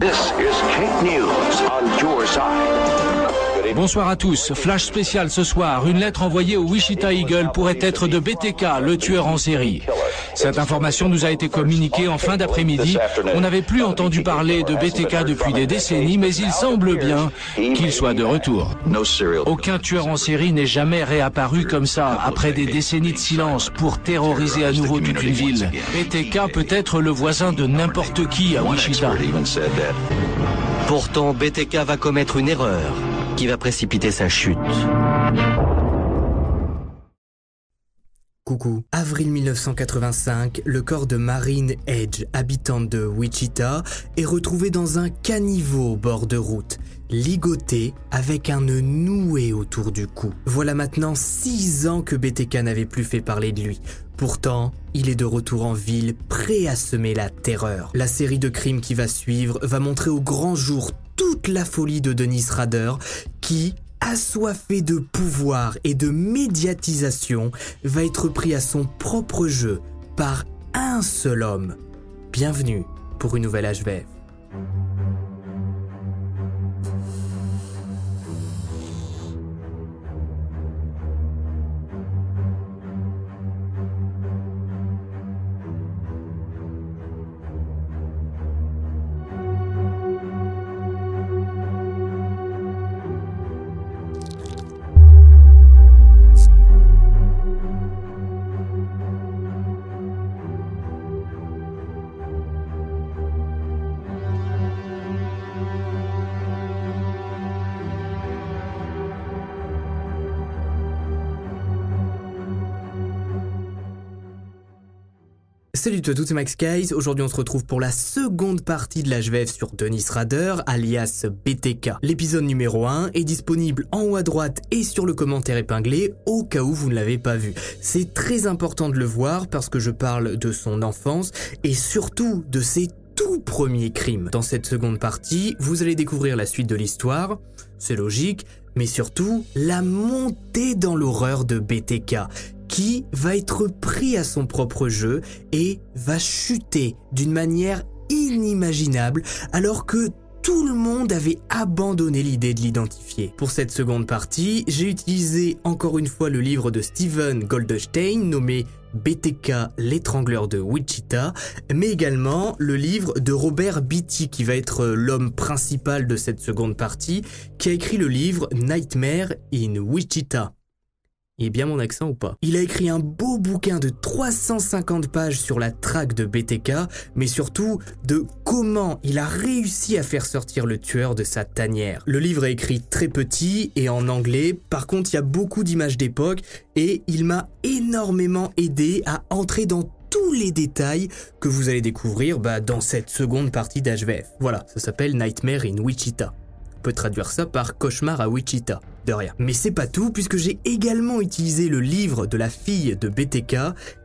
This is Kate News on your side. Bonsoir à tous. Flash spécial ce soir. Une lettre envoyée au Wichita Eagle pourrait être de BTK, le tueur en série. Cette information nous a été communiquée en fin d'après-midi. On n'avait plus entendu parler de BTK depuis des décennies, mais il semble bien qu'il soit de retour. Aucun tueur en série n'est jamais réapparu comme ça, après des décennies de silence, pour terroriser à nouveau toute une ville. BTK peut être le voisin de n'importe qui à Wichita. Pourtant, BTK va commettre une erreur va précipiter sa chute. Coucou. Avril 1985, le corps de Marine Edge, habitante de Wichita, est retrouvé dans un caniveau au bord de route, ligoté avec un nœud noué autour du cou. Voilà maintenant six ans que BTK n'avait plus fait parler de lui. Pourtant, il est de retour en ville, prêt à semer la terreur. La série de crimes qui va suivre va montrer au grand jour toute la folie de Denis Rader, qui, assoiffé de pouvoir et de médiatisation, va être pris à son propre jeu par un seul homme. Bienvenue pour une nouvelle HVF. Salut à tous, c'est Max Guys. Aujourd'hui, on se retrouve pour la seconde partie de l'HVF sur Denis Rader, alias BTK. L'épisode numéro 1 est disponible en haut à droite et sur le commentaire épinglé au cas où vous ne l'avez pas vu. C'est très important de le voir parce que je parle de son enfance et surtout de ses tout premiers crimes. Dans cette seconde partie, vous allez découvrir la suite de l'histoire, c'est logique, mais surtout la montée dans l'horreur de BTK qui va être pris à son propre jeu et va chuter d'une manière inimaginable alors que tout le monde avait abandonné l'idée de l'identifier. Pour cette seconde partie, j'ai utilisé encore une fois le livre de Steven Goldstein nommé BTK, l'étrangleur de Wichita, mais également le livre de Robert Beatty qui va être l'homme principal de cette seconde partie, qui a écrit le livre Nightmare in Wichita. Est bien mon accent ou pas? Il a écrit un beau bouquin de 350 pages sur la traque de BTK, mais surtout de comment il a réussi à faire sortir le tueur de sa tanière. Le livre est écrit très petit et en anglais, par contre il y a beaucoup d'images d'époque et il m'a énormément aidé à entrer dans tous les détails que vous allez découvrir bah, dans cette seconde partie d'HVF. Voilà, ça s'appelle Nightmare in Wichita. Peut traduire ça par cauchemar à Wichita de rien. Mais c'est pas tout, puisque j'ai également utilisé le livre de la fille de BTK,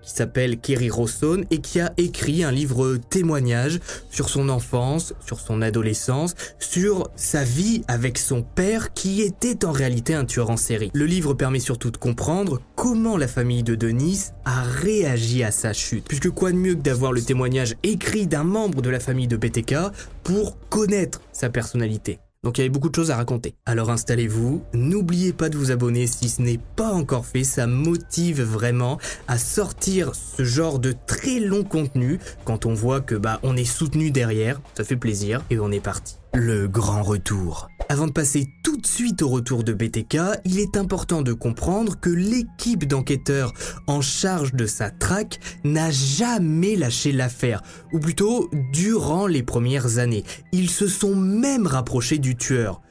qui s'appelle Kerry Rosson, et qui a écrit un livre témoignage sur son enfance, sur son adolescence, sur sa vie avec son père, qui était en réalité un tueur en série. Le livre permet surtout de comprendre comment la famille de Denis a réagi à sa chute, puisque quoi de mieux que d'avoir le témoignage écrit d'un membre de la famille de BTK pour connaître sa personnalité? Donc il y avait beaucoup de choses à raconter. Alors installez-vous, n'oubliez pas de vous abonner si ce n'est pas encore fait, ça motive vraiment à sortir ce genre de très long contenu quand on voit que bah on est soutenu derrière, ça fait plaisir et on est parti. Le grand retour. Avant de passer tout de suite au retour de BTK, il est important de comprendre que l'équipe d'enquêteurs en charge de sa traque n'a jamais lâché l'affaire, ou plutôt durant les premières années. Ils se sont même rapprochés du tueur.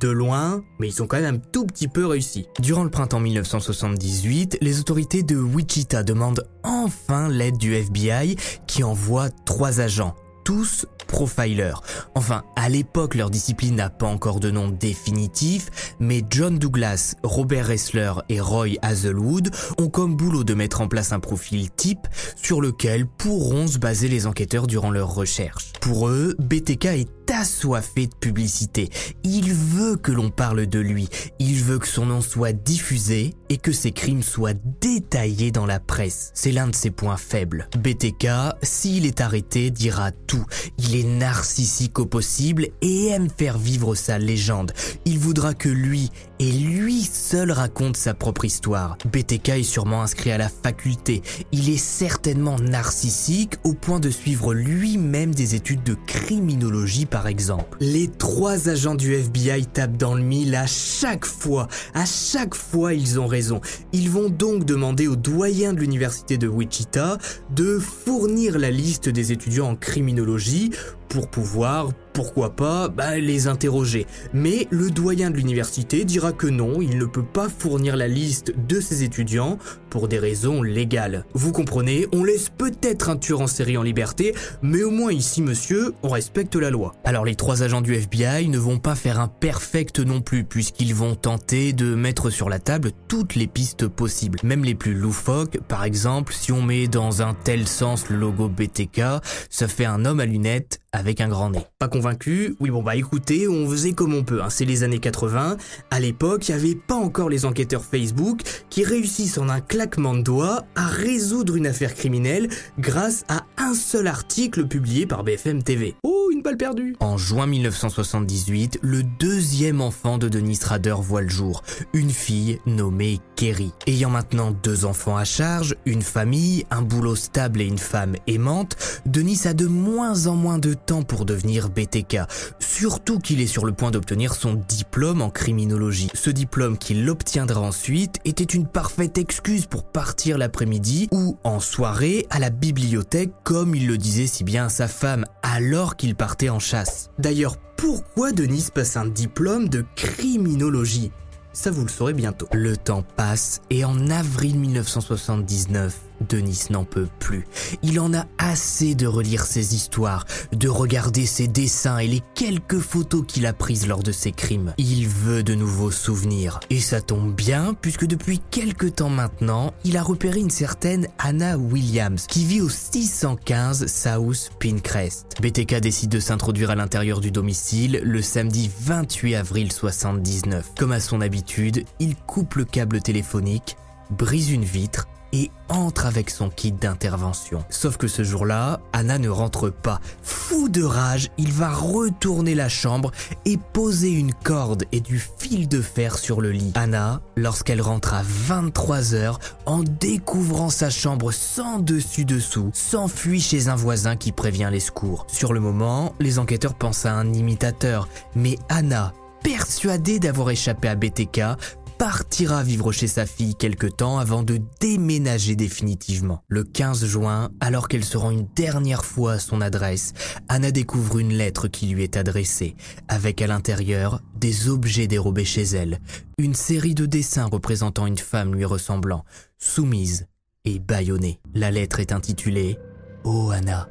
de loin, mais ils ont quand même un tout petit peu réussi. Durant le printemps 1978, les autorités de Wichita demandent enfin l'aide du FBI qui envoie trois agents, tous profilers. Enfin, à l'époque, leur discipline n'a pas encore de nom définitif, mais John Douglas, Robert Ressler et Roy Hazelwood ont comme boulot de mettre en place un profil type sur lequel pourront se baser les enquêteurs durant leurs recherches. Pour eux, BTK est assoiffé de publicité. Il veut que l'on parle de lui, il veut que son nom soit diffusé et que ses crimes soient détaillés dans la presse. C'est l'un de ses points faibles. BTK, s'il est arrêté, dira tout. Il est narcissique au possible et aime faire vivre sa légende. Il voudra que lui, et lui seul raconte sa propre histoire. BTK est sûrement inscrit à la faculté. Il est certainement narcissique au point de suivre lui-même des études de criminologie par exemple. Les trois agents du FBI tapent dans le mille à chaque fois. À chaque fois ils ont raison. Ils vont donc demander au doyen de l'université de Wichita de fournir la liste des étudiants en criminologie pour pouvoir, pourquoi pas, bah, les interroger. Mais le doyen de l'université dira que non, il ne peut pas fournir la liste de ses étudiants pour des raisons légales. Vous comprenez, on laisse peut-être un tueur en série en liberté, mais au moins ici, monsieur, on respecte la loi. Alors les trois agents du FBI ne vont pas faire un perfect non plus, puisqu'ils vont tenter de mettre sur la table toutes les pistes possibles, même les plus loufoques. Par exemple, si on met dans un tel sens le logo BTK, ça fait un homme à lunettes avec un grand nez. Pas convaincu Oui bon bah écoutez, on faisait comme on peut, hein. c'est les années 80. À l'époque, il n'y avait pas encore les enquêteurs Facebook qui réussissent en un claquement de doigts à résoudre une affaire criminelle grâce à un seul article publié par BFM TV. Oh, une balle perdue En juin 1978, le deuxième enfant de Denis Rader voit le jour, une fille nommée Kerry. Ayant maintenant deux enfants à charge, une famille, un boulot stable et une femme aimante, Denis a de moins en moins de temps pour devenir BTK, surtout qu'il est sur le point d'obtenir son diplôme en criminologie. Ce diplôme qu'il obtiendra ensuite était une parfaite excuse pour partir l'après-midi ou en soirée à la bibliothèque comme il le disait si bien à sa femme alors qu'il partait en chasse. D'ailleurs, pourquoi Denis passe un diplôme de criminologie? Ça vous le saurez bientôt. Le temps passe et en avril 1979, Denis n'en peut plus. Il en a assez de relire ses histoires, de regarder ses dessins et les quelques photos qu'il a prises lors de ses crimes. Il veut de nouveaux souvenirs. Et ça tombe bien puisque depuis quelques temps maintenant, il a repéré une certaine Anna Williams qui vit au 615 South Pincrest. BTK décide de s'introduire à l'intérieur du domicile le samedi 28 avril 79. Comme à son habitude, il coupe le câble téléphonique, brise une vitre et entre avec son kit d'intervention. Sauf que ce jour-là, Anna ne rentre pas. Fou de rage, il va retourner la chambre et poser une corde et du fil de fer sur le lit. Anna, lorsqu'elle rentre à 23h, en découvrant sa chambre sans dessus-dessous, s'enfuit chez un voisin qui prévient les secours. Sur le moment, les enquêteurs pensent à un imitateur, mais Anna, persuadée d'avoir échappé à BTK, partira vivre chez sa fille quelque temps avant de déménager définitivement. Le 15 juin, alors qu'elle se rend une dernière fois à son adresse, Anna découvre une lettre qui lui est adressée, avec à l'intérieur des objets dérobés chez elle, une série de dessins représentant une femme lui ressemblant, soumise et bâillonnée. La lettre est intitulée Oh Anna,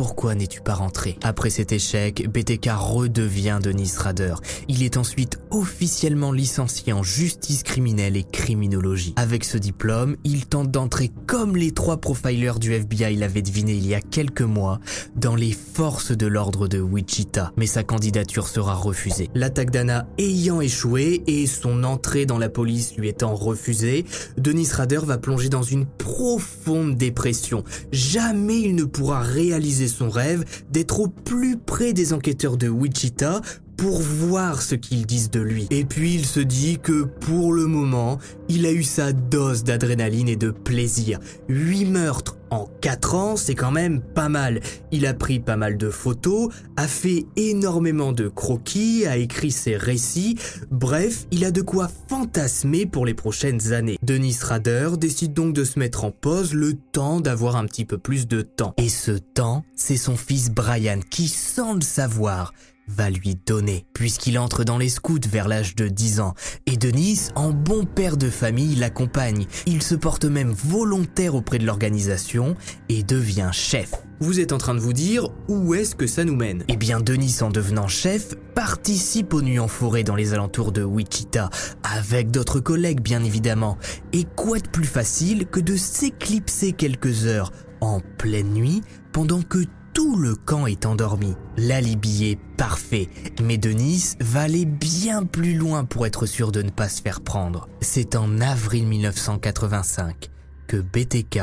pourquoi n'es-tu pas rentré? Après cet échec, BTK redevient Denis Rader. Il est ensuite officiellement licencié en justice criminelle et criminologie. Avec ce diplôme, il tente d'entrer comme les trois profilers du FBI l'avaient deviné il y a quelques mois dans les forces de l'ordre de Wichita. Mais sa candidature sera refusée. L'attaque d'Anna ayant échoué et son entrée dans la police lui étant refusée, Denis Rader va plonger dans une profonde dépression. Jamais il ne pourra réaliser son rêve d'être au plus près des enquêteurs de Wichita pour voir ce qu'ils disent de lui. Et puis il se dit que pour le moment, il a eu sa dose d'adrénaline et de plaisir. 8 meurtres en 4 ans, c'est quand même pas mal. Il a pris pas mal de photos, a fait énormément de croquis, a écrit ses récits, bref, il a de quoi fantasmer pour les prochaines années. Denis Rader décide donc de se mettre en pause le temps d'avoir un petit peu plus de temps. Et ce temps, c'est son fils Brian qui, sans le savoir, va lui donner, puisqu'il entre dans les scouts vers l'âge de 10 ans. Et Denis, en bon père de famille, l'accompagne. Il se porte même volontaire auprès de l'organisation et devient chef. Vous êtes en train de vous dire où est-ce que ça nous mène? Eh bien, Denis, en devenant chef, participe aux nuits en forêt dans les alentours de Wichita, avec d'autres collègues bien évidemment. Et quoi de plus facile que de s'éclipser quelques heures en pleine nuit pendant que tout le camp est endormi. L'alibi est parfait, mais Denis va aller bien plus loin pour être sûr de ne pas se faire prendre. C'est en avril 1985 que BTK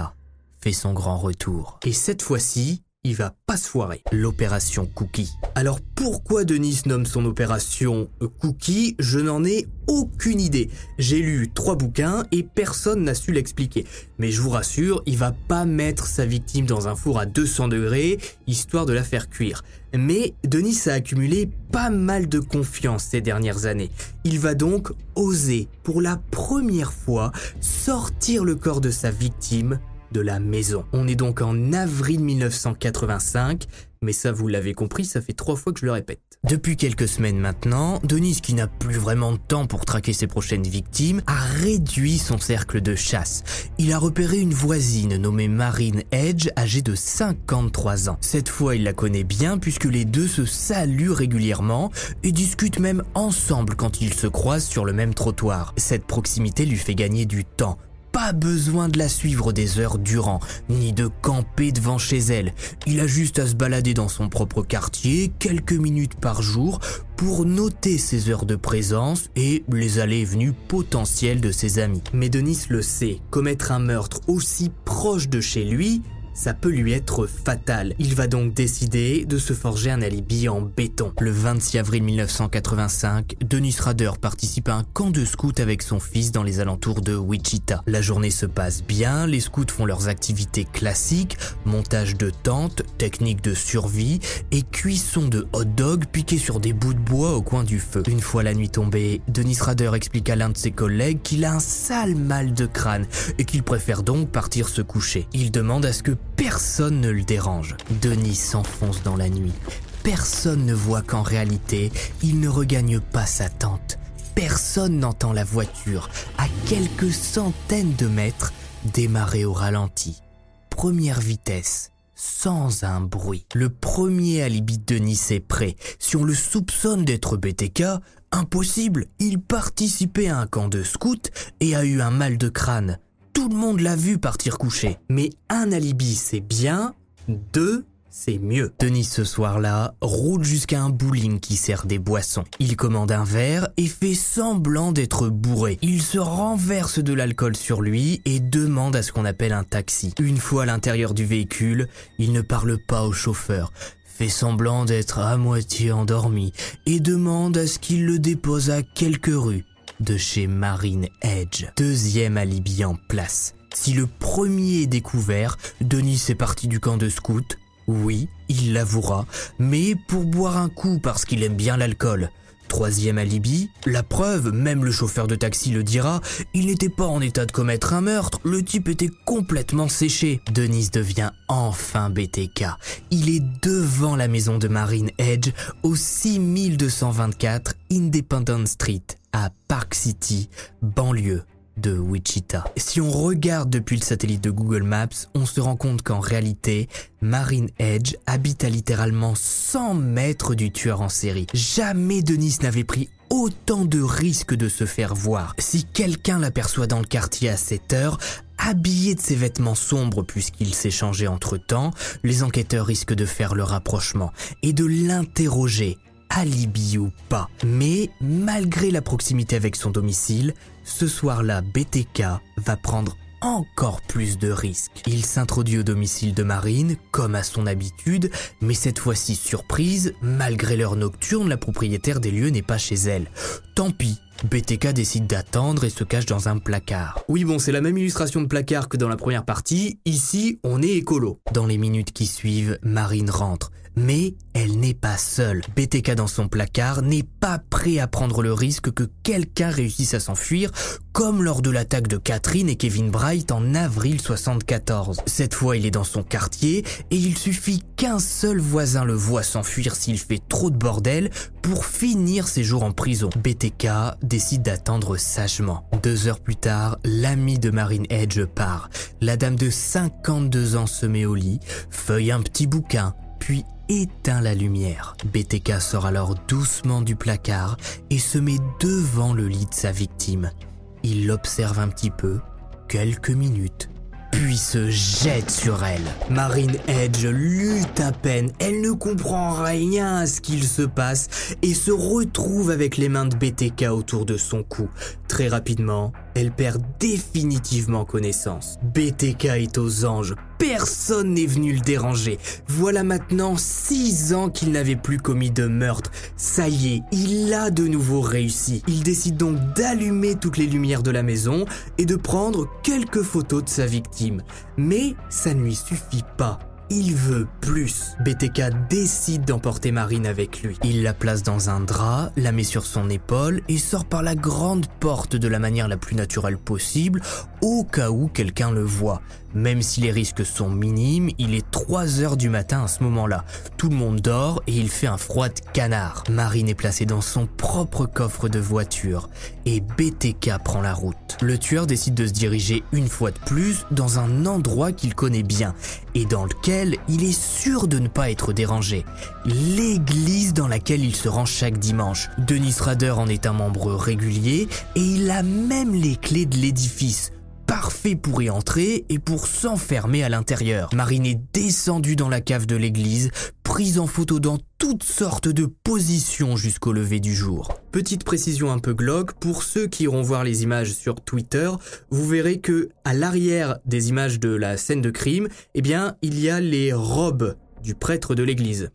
fait son grand retour. Et cette fois-ci, va pas se foirer. L'opération Cookie. Alors pourquoi Denis nomme son opération Cookie? Je n'en ai aucune idée. J'ai lu trois bouquins et personne n'a su l'expliquer. Mais je vous rassure, il va pas mettre sa victime dans un four à 200 degrés histoire de la faire cuire. Mais Denis a accumulé pas mal de confiance ces dernières années. Il va donc oser, pour la première fois, sortir le corps de sa victime de la maison. On est donc en avril 1985, mais ça vous l'avez compris, ça fait trois fois que je le répète. Depuis quelques semaines maintenant, Denis, qui n'a plus vraiment de temps pour traquer ses prochaines victimes, a réduit son cercle de chasse. Il a repéré une voisine nommée Marine Edge, âgée de 53 ans. Cette fois, il la connaît bien puisque les deux se saluent régulièrement et discutent même ensemble quand ils se croisent sur le même trottoir. Cette proximité lui fait gagner du temps pas besoin de la suivre des heures durant, ni de camper devant chez elle. Il a juste à se balader dans son propre quartier quelques minutes par jour pour noter ses heures de présence et les allées et venues potentielles de ses amis. Mais Denis le sait, commettre un meurtre aussi proche de chez lui, ça peut lui être fatal. Il va donc décider de se forger un alibi en béton. Le 26 avril 1985, Denis Rader participe à un camp de scouts avec son fils dans les alentours de Wichita. La journée se passe bien, les scouts font leurs activités classiques, montage de tentes, technique de survie et cuisson de hot dog piqués sur des bouts de bois au coin du feu. Une fois la nuit tombée, Denis Rader explique à l'un de ses collègues qu'il a un sale mal de crâne et qu'il préfère donc partir se coucher. Il demande à ce que Personne ne le dérange. Denis s'enfonce dans la nuit. Personne ne voit qu'en réalité, il ne regagne pas sa tente. Personne n'entend la voiture, à quelques centaines de mètres, démarrer au ralenti. Première vitesse, sans un bruit. Le premier alibi de Denis est prêt. Si on le soupçonne d'être BTK, impossible. Il participait à un camp de scouts et a eu un mal de crâne tout le monde l'a vu partir coucher. Mais un alibi, c'est bien. Deux, c'est mieux. Denis, ce soir-là, roule jusqu'à un bowling qui sert des boissons. Il commande un verre et fait semblant d'être bourré. Il se renverse de l'alcool sur lui et demande à ce qu'on appelle un taxi. Une fois à l'intérieur du véhicule, il ne parle pas au chauffeur, fait semblant d'être à moitié endormi et demande à ce qu'il le dépose à quelques rues de chez Marine Edge. Deuxième alibi en place. Si le premier est découvert, Denis est parti du camp de scout. Oui, il l'avouera, mais pour boire un coup parce qu'il aime bien l'alcool. Troisième alibi, la preuve, même le chauffeur de taxi le dira, il n'était pas en état de commettre un meurtre, le type était complètement séché. Denis devient enfin BTK. Il est devant la maison de Marine Edge au 6224 Independence Street à Park City, banlieue Si on regarde depuis le satellite de Google Maps, on se rend compte qu'en réalité, Marine Edge habite à littéralement 100 mètres du tueur en série. Jamais Denis n'avait pris autant de risques de se faire voir. Si quelqu'un l'aperçoit dans le quartier à cette heure, habillé de ses vêtements sombres puisqu'il s'est changé entre temps, les enquêteurs risquent de faire le rapprochement et de l'interroger alibi ou pas. Mais malgré la proximité avec son domicile, ce soir-là, BTK va prendre encore plus de risques. Il s'introduit au domicile de Marine, comme à son habitude, mais cette fois-ci surprise, malgré l'heure nocturne, la propriétaire des lieux n'est pas chez elle. Tant pis, BTK décide d'attendre et se cache dans un placard. Oui bon, c'est la même illustration de placard que dans la première partie, ici on est écolo. Dans les minutes qui suivent, Marine rentre, Mais elle n'est pas seule. BTK dans son placard n'est pas prêt à prendre le risque que quelqu'un réussisse à s'enfuir, comme lors de l'attaque de Catherine et Kevin Bright en avril 74. Cette fois, il est dans son quartier et il suffit qu'un seul voisin le voit s'enfuir s'il fait trop de bordel pour finir ses jours en prison. BTK décide d'attendre sagement. Deux heures plus tard, l'ami de Marine Edge part. La dame de 52 ans se met au lit, feuille un petit bouquin, puis éteint la lumière. BTK sort alors doucement du placard et se met devant le lit de sa victime. Il l'observe un petit peu, quelques minutes, puis se jette sur elle. Marine Edge lutte à peine, elle ne comprend rien à ce qu'il se passe et se retrouve avec les mains de BTK autour de son cou. Très rapidement, elle perd définitivement connaissance. BTK est aux anges, personne n'est venu le déranger. Voilà maintenant six ans qu'il n'avait plus commis de meurtre. Ça y est, il a de nouveau réussi. Il décide donc d'allumer toutes les lumières de la maison et de prendre quelques photos de sa victime. Mais ça ne lui suffit pas. Il veut plus. BTK décide d'emporter Marine avec lui. Il la place dans un drap, la met sur son épaule et sort par la grande porte de la manière la plus naturelle possible au cas où quelqu'un le voit. Même si les risques sont minimes, il est 3 heures du matin à ce moment-là. Tout le monde dort et il fait un froid de canard. Marine est placée dans son propre coffre de voiture et BTK prend la route. Le tueur décide de se diriger une fois de plus dans un endroit qu'il connaît bien et dans lequel il est sûr de ne pas être dérangé. L'église dans laquelle il se rend chaque dimanche. Denis Rader en est un membre régulier et il a même les clés de l'édifice parfait pour y entrer et pour s'enfermer à l'intérieur. Marine est descendue dans la cave de l'église, prise en photo dans toutes sortes de positions jusqu'au lever du jour. Petite précision un peu glauque, pour ceux qui iront voir les images sur Twitter, vous verrez que à l'arrière des images de la scène de crime, eh bien, il y a les robes du prêtre de l'église.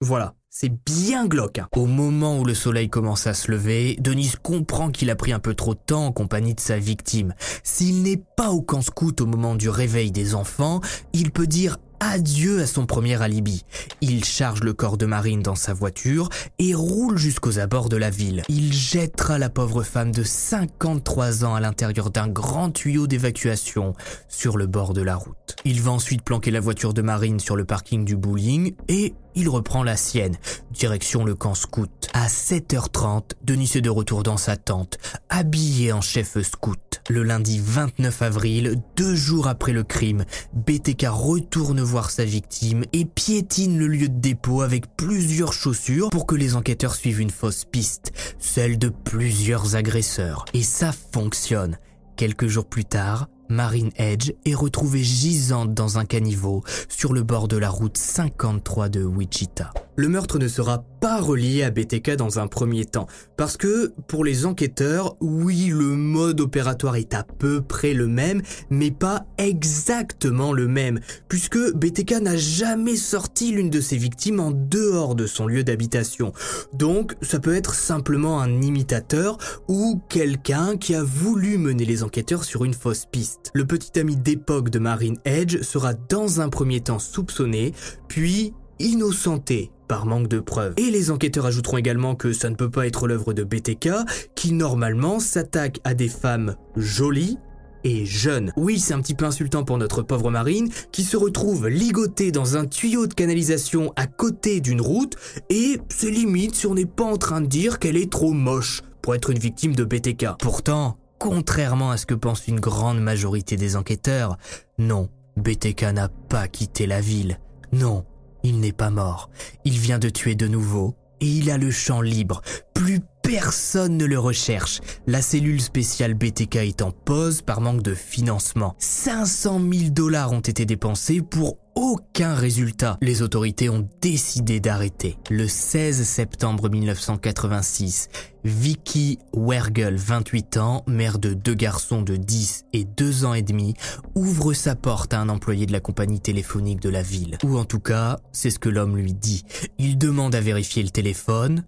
Voilà, c'est bien glauque. Hein. Au moment où le soleil commence à se lever, Denise comprend qu'il a pris un peu trop de temps en compagnie de sa victime. S'il n'est pas au camp scout au moment du réveil des enfants, il peut dire adieu à son premier alibi. Il charge le corps de Marine dans sa voiture et roule jusqu'aux abords de la ville. Il jettera la pauvre femme de 53 ans à l'intérieur d'un grand tuyau d'évacuation sur le bord de la route. Il va ensuite planquer la voiture de Marine sur le parking du bowling et il reprend la sienne, direction le camp scout. À 7h30, Denis est de retour dans sa tente, habillé en chef scout. Le lundi 29 avril, deux jours après le crime, BTK retourne voir sa victime et piétine le lieu de dépôt avec plusieurs chaussures pour que les enquêteurs suivent une fausse piste, celle de plusieurs agresseurs. Et ça fonctionne. Quelques jours plus tard, Marine Edge est retrouvée gisante dans un caniveau sur le bord de la route 53 de Wichita. Le meurtre ne sera pas relié à BTK dans un premier temps, parce que pour les enquêteurs, oui, le mode opératoire est à peu près le même, mais pas exactement le même, puisque BTK n'a jamais sorti l'une de ses victimes en dehors de son lieu d'habitation. Donc, ça peut être simplement un imitateur ou quelqu'un qui a voulu mener les enquêteurs sur une fausse piste. Le petit ami d'époque de Marine Edge sera dans un premier temps soupçonné, puis innocenté par manque de preuves. Et les enquêteurs ajouteront également que ça ne peut pas être l'œuvre de BTK, qui normalement s'attaque à des femmes jolies, et jeunes. Oui, c'est un petit peu insultant pour notre pauvre marine qui se retrouve ligotée dans un tuyau de canalisation à côté d'une route et c'est limite si on n'est pas en train de dire qu'elle est trop moche pour être une victime de BTK. Pourtant, contrairement à ce que pense une grande majorité des enquêteurs, non, BTK n'a pas quitté la ville. Non, il n'est pas mort. Il vient de tuer de nouveau et il a le champ libre. Plus personne ne le recherche. La cellule spéciale BTK est en pause par manque de financement. 500 000 dollars ont été dépensés pour aucun résultat. Les autorités ont décidé d'arrêter. Le 16 septembre 1986, Vicky Wergel, 28 ans, mère de deux garçons de 10 et 2 ans et demi, ouvre sa porte à un employé de la compagnie téléphonique de la ville. Ou en tout cas, c'est ce que l'homme lui dit. Il demande à vérifier le téléphone,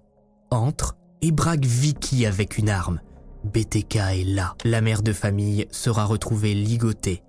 entre et braque Vicky avec une arme. BTK est là. La mère de famille sera retrouvée ligotée,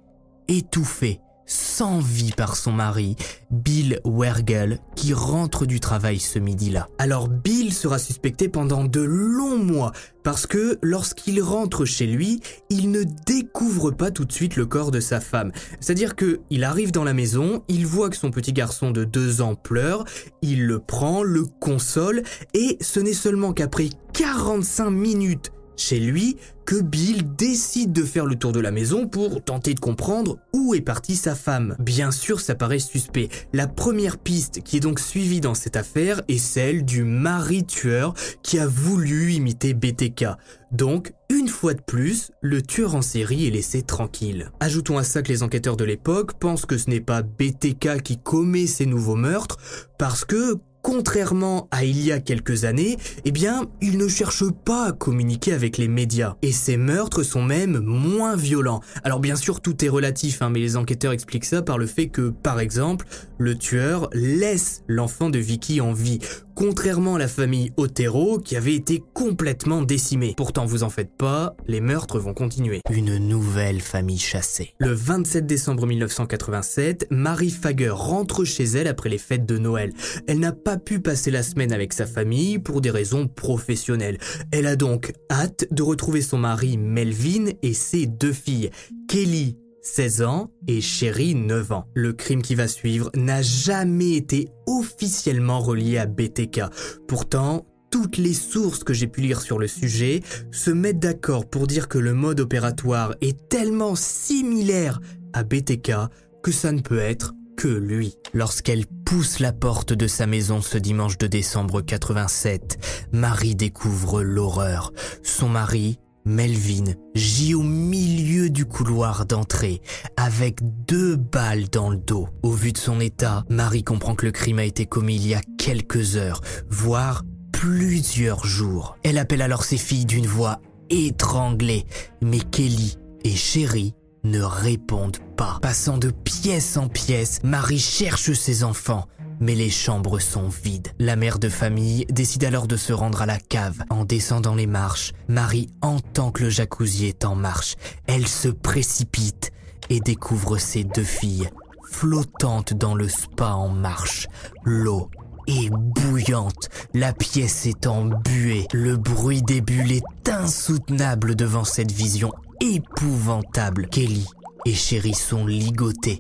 étouffée, sans vie par son mari, Bill Wergel, qui rentre du travail ce midi-là. Alors Bill sera suspecté pendant de longs mois, parce que lorsqu'il rentre chez lui, il ne découvre pas tout de suite le corps de sa femme. C'est-à-dire que il arrive dans la maison, il voit que son petit garçon de deux ans pleure, il le prend, le console, et ce n'est seulement qu'après 45 minutes chez lui que Bill décide de faire le tour de la maison pour tenter de comprendre où est partie sa femme. Bien sûr, ça paraît suspect. La première piste qui est donc suivie dans cette affaire est celle du mari tueur qui a voulu imiter BTK. Donc, une fois de plus, le tueur en série est laissé tranquille. Ajoutons à ça que les enquêteurs de l'époque pensent que ce n'est pas BTK qui commet ces nouveaux meurtres, parce que, contrairement à il y a quelques années, eh bien, il ne cherche pas à communiquer avec les médias. Et ces meurtres sont même moins violents. Alors bien sûr, tout est relatif, hein, mais les enquêteurs expliquent ça par le fait que, par exemple, le tueur laisse l'enfant de Vicky en vie, contrairement à la famille Otero qui avait été complètement décimée. Pourtant, vous en faites pas, les meurtres vont continuer. Une nouvelle famille chassée. Le 27 décembre 1987, Marie Fager rentre chez elle après les fêtes de Noël. Elle n'a pas pu passer la semaine avec sa famille pour des raisons professionnelles. Elle a donc hâte de retrouver son mari Melvin et ses deux filles, Kelly 16 ans et Sherry 9 ans. Le crime qui va suivre n'a jamais été officiellement relié à BTK. Pourtant, toutes les sources que j'ai pu lire sur le sujet se mettent d'accord pour dire que le mode opératoire est tellement similaire à BTK que ça ne peut être que lui. Lorsqu'elle pousse la porte de sa maison ce dimanche de décembre 87, Marie découvre l'horreur. Son mari, Melvin, gît au milieu du couloir d'entrée, avec deux balles dans le dos. Au vu de son état, Marie comprend que le crime a été commis il y a quelques heures, voire plusieurs jours. Elle appelle alors ses filles d'une voix étranglée, mais Kelly et Sherry ne répondent pas. Passant de pièce en pièce, Marie cherche ses enfants, mais les chambres sont vides. La mère de famille décide alors de se rendre à la cave. En descendant les marches, Marie entend que le jacuzzi est en marche. Elle se précipite et découvre ses deux filles flottantes dans le spa en marche. L'eau est bouillante, la pièce est embuée, le bruit des bulles est insoutenable devant cette vision épouvantable. Kelly et Chéri sont ligotés,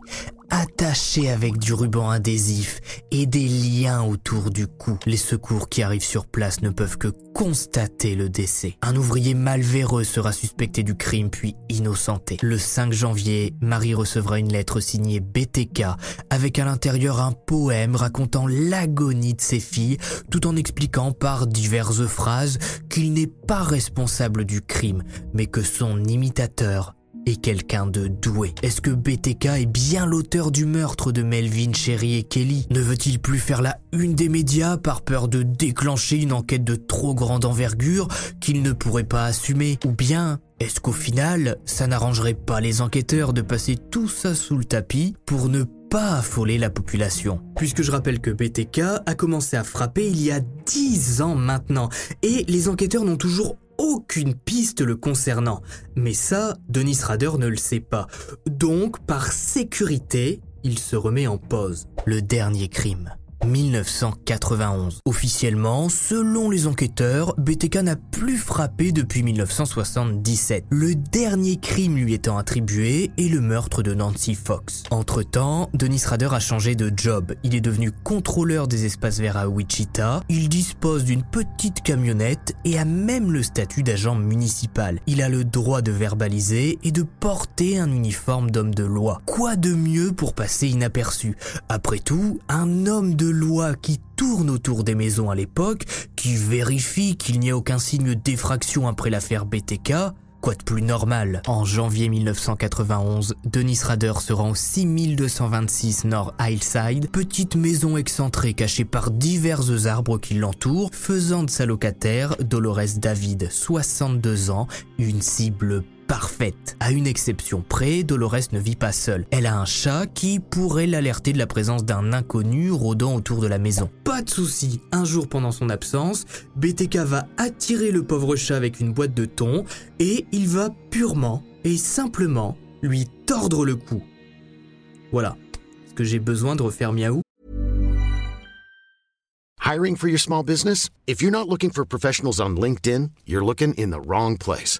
attachés avec du ruban adhésif et des liens autour du cou. Les secours qui arrivent sur place ne peuvent que constater le décès. Un ouvrier malvéreux sera suspecté du crime puis innocenté. Le 5 janvier, Marie recevra une lettre signée BTK avec à l'intérieur un poème racontant l'agonie de ses filles tout en expliquant par diverses phrases qu'il n'est pas responsable du crime mais que son imitateur quelqu'un de doué. Est-ce que BTK est bien l'auteur du meurtre de Melvin, Sherry et Kelly Ne veut-il plus faire la une des médias par peur de déclencher une enquête de trop grande envergure qu'il ne pourrait pas assumer Ou bien est-ce qu'au final, ça n'arrangerait pas les enquêteurs de passer tout ça sous le tapis pour ne pas affoler la population. Puisque je rappelle que BTK a commencé à frapper il y a 10 ans maintenant, et les enquêteurs n'ont toujours aucune piste le concernant. Mais ça, Denis Rader ne le sait pas. Donc, par sécurité, il se remet en pause. Le dernier crime. 1991. Officiellement, selon les enquêteurs, BTK n'a plus frappé depuis 1977. Le dernier crime lui étant attribué est le meurtre de Nancy Fox. Entre-temps, Denis Rader a changé de job. Il est devenu contrôleur des espaces verts à Wichita. Il dispose d'une petite camionnette et a même le statut d'agent municipal. Il a le droit de verbaliser et de porter un uniforme d'homme de loi. Quoi de mieux pour passer inaperçu? Après tout, un homme de loi qui tourne autour des maisons à l'époque, qui vérifie qu'il n'y a aucun signe d'effraction après l'affaire BTK, Quoi de plus normal? En janvier 1991, Denis Rader se rend au 6226 North Hillside, petite maison excentrée cachée par divers arbres qui l'entourent, faisant de sa locataire, Dolores David, 62 ans, une cible parfaite. À une exception près, Dolores ne vit pas seule. Elle a un chat qui pourrait l'alerter de la présence d'un inconnu rôdant autour de la maison. Pas de souci, un jour pendant son absence, BTK va attirer le pauvre chat avec une boîte de thon et il va purement et simplement lui tordre le cou. Voilà. Est-ce que j'ai besoin de refaire miaou? Hiring for your small business? If you're not looking for professionals on LinkedIn, you're looking in the wrong place.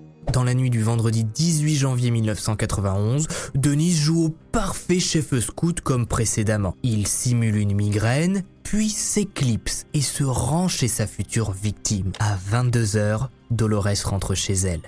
Dans la nuit du vendredi 18 janvier 1991, Denise joue au parfait chef scout comme précédemment. Il simule une migraine, puis s'éclipse et se rend chez sa future victime. À 22h, Dolores rentre chez elle.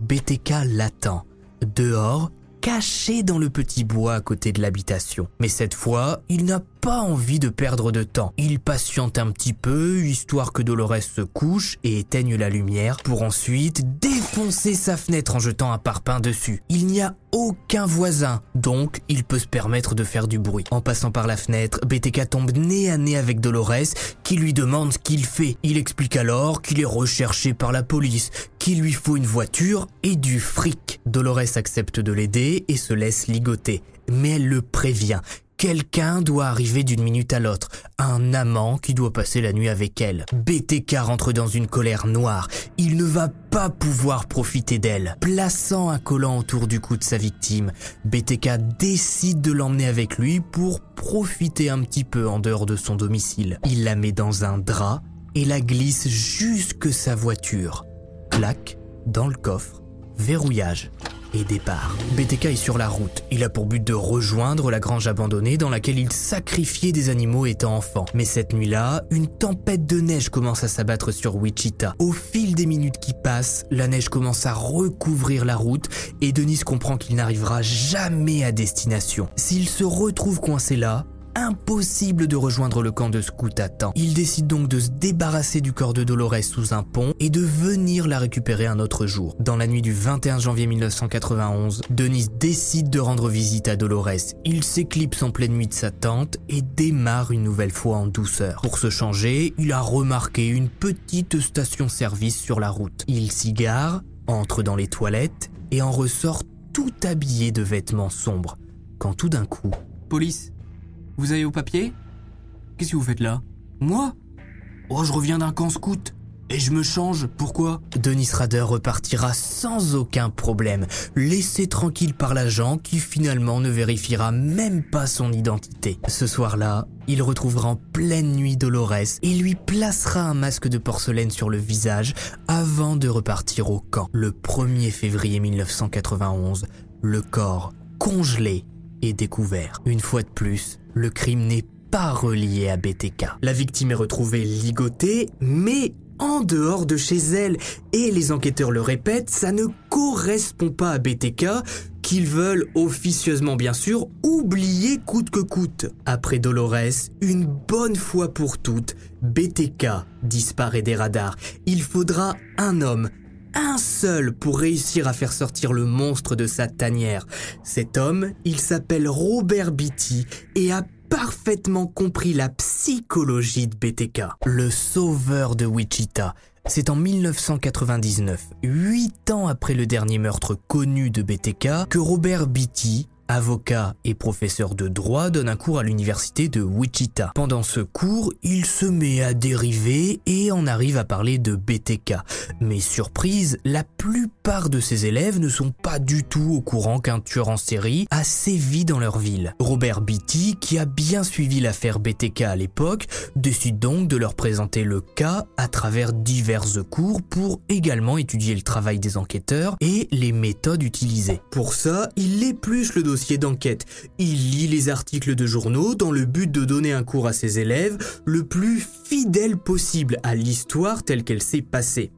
BTK l'attend. Dehors, caché dans le petit bois à côté de l'habitation. Mais cette fois, il n'a pas envie de perdre de temps. Il patiente un petit peu, histoire que Dolores se couche et éteigne la lumière, pour ensuite défoncer sa fenêtre en jetant un parpaing dessus. Il n'y a aucun voisin, donc il peut se permettre de faire du bruit. En passant par la fenêtre, BTK tombe nez à nez avec Dolores, qui lui demande ce qu'il fait. Il explique alors qu'il est recherché par la police, qu'il lui faut une voiture et du fric. Dolores accepte de l'aider et se laisse ligoter, mais elle le prévient. Quelqu'un doit arriver d'une minute à l'autre, un amant qui doit passer la nuit avec elle. BTK rentre dans une colère noire, il ne va pas pouvoir profiter d'elle. Plaçant un collant autour du cou de sa victime, BTK décide de l'emmener avec lui pour profiter un petit peu en dehors de son domicile. Il la met dans un drap et la glisse jusque sa voiture. Clac, dans le coffre, verrouillage et départ. BTK est sur la route. Il a pour but de rejoindre la grange abandonnée dans laquelle il sacrifiait des animaux étant enfant. Mais cette nuit-là, une tempête de neige commence à s'abattre sur Wichita. Au fil des minutes qui passent, la neige commence à recouvrir la route et Denis comprend qu'il n'arrivera jamais à destination. S'il se retrouve coincé là, impossible de rejoindre le camp de scout à temps. Il décide donc de se débarrasser du corps de Dolores sous un pont et de venir la récupérer un autre jour. Dans la nuit du 21 janvier 1991, Denis décide de rendre visite à Dolores. Il s'éclipse en pleine nuit de sa tente et démarre une nouvelle fois en douceur. Pour se changer, il a remarqué une petite station-service sur la route. Il s'y gare, entre dans les toilettes et en ressort tout habillé de vêtements sombres. Quand tout d'un coup... Police vous avez vos papiers Qu'est-ce que vous faites là? Moi? Oh, je reviens d'un camp scout. Et je me change, pourquoi? Denis Rader repartira sans aucun problème, laissé tranquille par l'agent qui finalement ne vérifiera même pas son identité. Ce soir-là, il retrouvera en pleine nuit Dolores et lui placera un masque de porcelaine sur le visage avant de repartir au camp. Le 1er février 1991, le corps congelé est découvert. Une fois de plus, le crime n'est pas relié à BTK. La victime est retrouvée ligotée, mais en dehors de chez elle. Et les enquêteurs le répètent, ça ne correspond pas à BTK, qu'ils veulent officieusement bien sûr oublier coûte que coûte. Après Dolores, une bonne fois pour toutes, BTK disparaît des radars. Il faudra un homme, un seul pour réussir à faire sortir le monstre de sa tanière. Cet homme, il s'appelle Robert Beatty et a parfaitement compris la psychologie de BTK. Le sauveur de Wichita. C'est en 1999, huit ans après le dernier meurtre connu de BTK, que Robert Beatty avocat et professeur de droit, donne un cours à l'université de Wichita. Pendant ce cours, il se met à dériver et en arrive à parler de BTK. Mais surprise, la plupart de ses élèves ne sont pas du tout au courant qu'un tueur en série a sévi dans leur ville. Robert Beatty, qui a bien suivi l'affaire BTK à l'époque, décide donc de leur présenter le cas à travers divers cours pour également étudier le travail des enquêteurs et les méthodes utilisées. Pour ça, il épluche le dossier d'enquête. Il lit les articles de journaux dans le but de donner un cours à ses élèves le plus fidèle possible à l'histoire telle qu'elle s'est passée.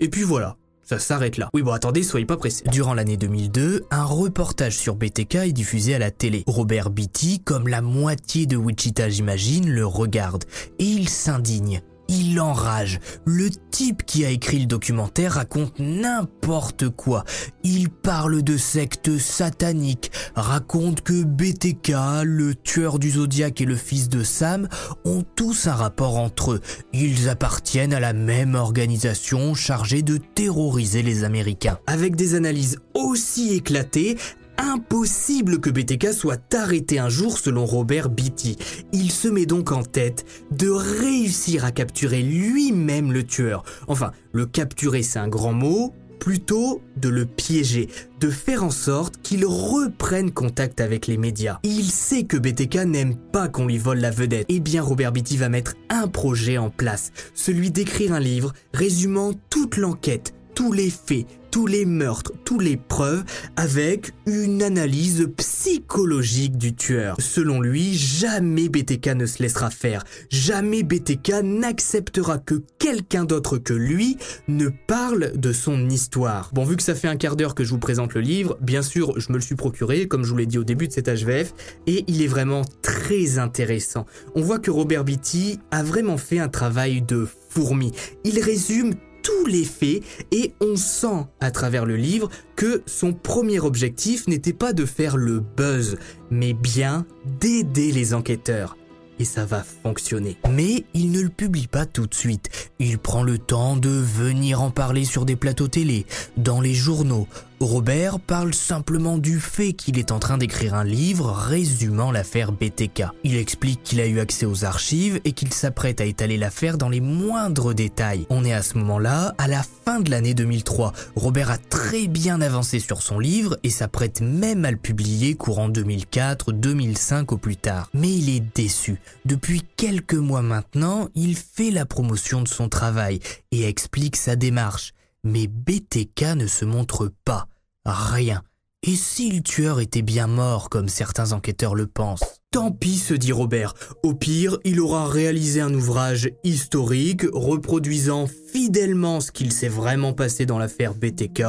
Et puis voilà, ça s'arrête là. Oui bon attendez, soyez pas pressés. Durant l'année 2002, un reportage sur BTK est diffusé à la télé. Robert Beatty, comme la moitié de Wichita j'imagine, le regarde et il s'indigne. Il enrage. Le type qui a écrit le documentaire raconte n'importe quoi. Il parle de sectes sataniques, raconte que BTK, le tueur du zodiaque et le fils de Sam ont tous un rapport entre eux. Ils appartiennent à la même organisation chargée de terroriser les Américains. Avec des analyses aussi éclatées, Impossible que BTK soit arrêté un jour selon Robert Beatty. Il se met donc en tête de réussir à capturer lui-même le tueur. Enfin, le capturer c'est un grand mot, plutôt de le piéger, de faire en sorte qu'il reprenne contact avec les médias. Il sait que BTK n'aime pas qu'on lui vole la vedette. Eh bien, Robert Beatty va mettre un projet en place, celui d'écrire un livre résumant toute l'enquête, tous les faits, tous les meurtres, tous les preuves avec une analyse psychologique du tueur. Selon lui, jamais BTK ne se laissera faire. Jamais BTK n'acceptera que quelqu'un d'autre que lui ne parle de son histoire. Bon, vu que ça fait un quart d'heure que je vous présente le livre, bien sûr, je me le suis procuré, comme je vous l'ai dit au début de cet HVF, et il est vraiment très intéressant. On voit que Robert Beatty a vraiment fait un travail de fourmi. Il résume tous les faits et on sent à travers le livre que son premier objectif n'était pas de faire le buzz, mais bien d'aider les enquêteurs et ça va fonctionner. Mais il ne le publie pas tout de suite. Il prend le temps de venir en parler sur des plateaux télé, dans les journaux, Robert parle simplement du fait qu'il est en train d'écrire un livre résumant l'affaire BTK. Il explique qu'il a eu accès aux archives et qu'il s'apprête à étaler l'affaire dans les moindres détails. On est à ce moment-là, à la fin de l'année 2003. Robert a très bien avancé sur son livre et s'apprête même à le publier courant 2004, 2005 au plus tard. Mais il est déçu. Depuis quelques mois maintenant, il fait la promotion de son travail et explique sa démarche. Mais BTK ne se montre pas. Rien. Et si le tueur était bien mort, comme certains enquêteurs le pensent? Tant pis, se dit Robert. Au pire, il aura réalisé un ouvrage historique, reproduisant fidèlement ce qu'il s'est vraiment passé dans l'affaire BTK,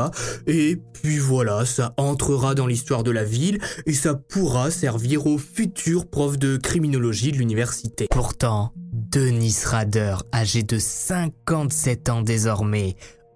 et puis voilà, ça entrera dans l'histoire de la ville, et ça pourra servir aux futurs profs de criminologie de l'université. Pourtant, Denis Rader, âgé de 57 ans désormais,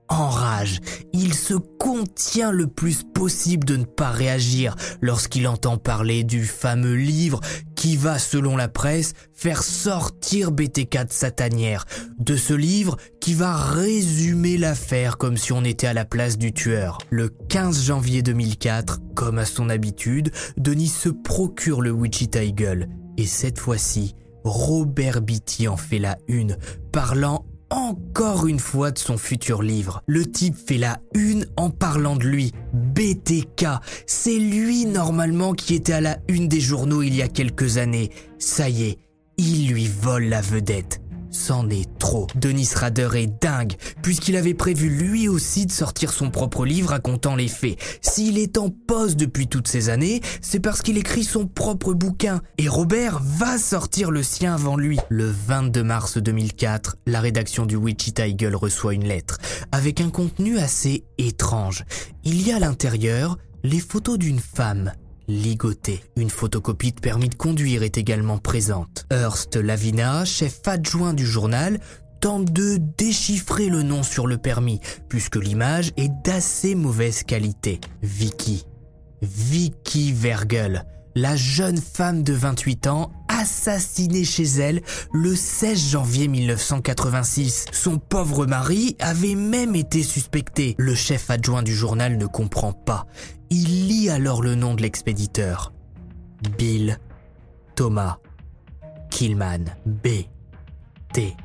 enrage. Il se contient le plus possible de ne pas réagir lorsqu'il entend parler du fameux livre qui va, selon la presse, faire sortir BTK de sa tanière. De ce livre qui va résumer l'affaire comme si on était à la place du tueur. Le 15 janvier 2004, comme à son habitude, Denis se procure le Wichita Eagle. Et cette fois-ci, Robert Beatty en fait la une, parlant encore une fois de son futur livre. Le type fait la une en parlant de lui. BTK, c'est lui normalement qui était à la une des journaux il y a quelques années. Ça y est, il lui vole la vedette. C'en est trop. Denis Rader est dingue, puisqu'il avait prévu lui aussi de sortir son propre livre racontant les faits. S'il est en pause depuis toutes ces années, c'est parce qu'il écrit son propre bouquin, et Robert va sortir le sien avant lui. Le 22 mars 2004, la rédaction du Wichita Eagle reçoit une lettre, avec un contenu assez étrange. Il y a à l'intérieur les photos d'une femme ligoté. Une photocopie de permis de conduire est également présente. Hearst Lavina, chef adjoint du journal, tente de déchiffrer le nom sur le permis, puisque l'image est d'assez mauvaise qualité. Vicky. Vicky Vergel, la jeune femme de 28 ans assassinée chez elle le 16 janvier 1986. Son pauvre mari avait même été suspecté. Le chef adjoint du journal ne comprend pas. Il lit alors le nom de l'expéditeur. Bill Thomas Killman B T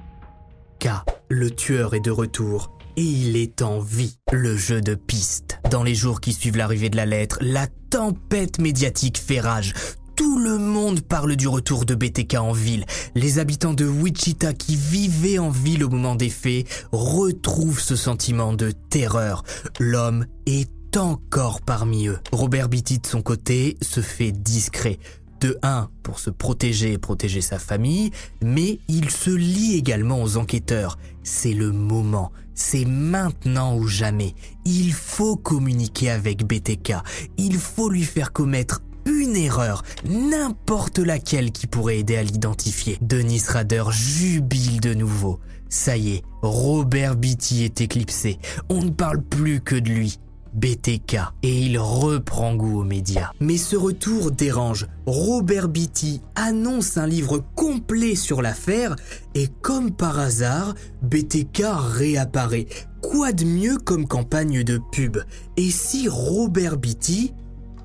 K. Le tueur est de retour et il est en vie. Le jeu de piste. Dans les jours qui suivent l'arrivée de la lettre, la tempête médiatique fait rage. Tout le monde parle du retour de BTK en ville. Les habitants de Wichita qui vivaient en ville au moment des faits retrouvent ce sentiment de terreur. L'homme est encore parmi eux. Robert Beatty de son côté se fait discret. De un, pour se protéger et protéger sa famille, mais il se lie également aux enquêteurs. C'est le moment, c'est maintenant ou jamais. Il faut communiquer avec BTK, il faut lui faire commettre une erreur, n'importe laquelle qui pourrait aider à l'identifier. Denis Rader jubile de nouveau. Ça y est, Robert Beatty est éclipsé. On ne parle plus que de lui. BTK et il reprend goût aux médias. Mais ce retour dérange. Robert Beatty annonce un livre complet sur l'affaire et comme par hasard, BTK réapparaît. Quoi de mieux comme campagne de pub? Et si Robert Beatty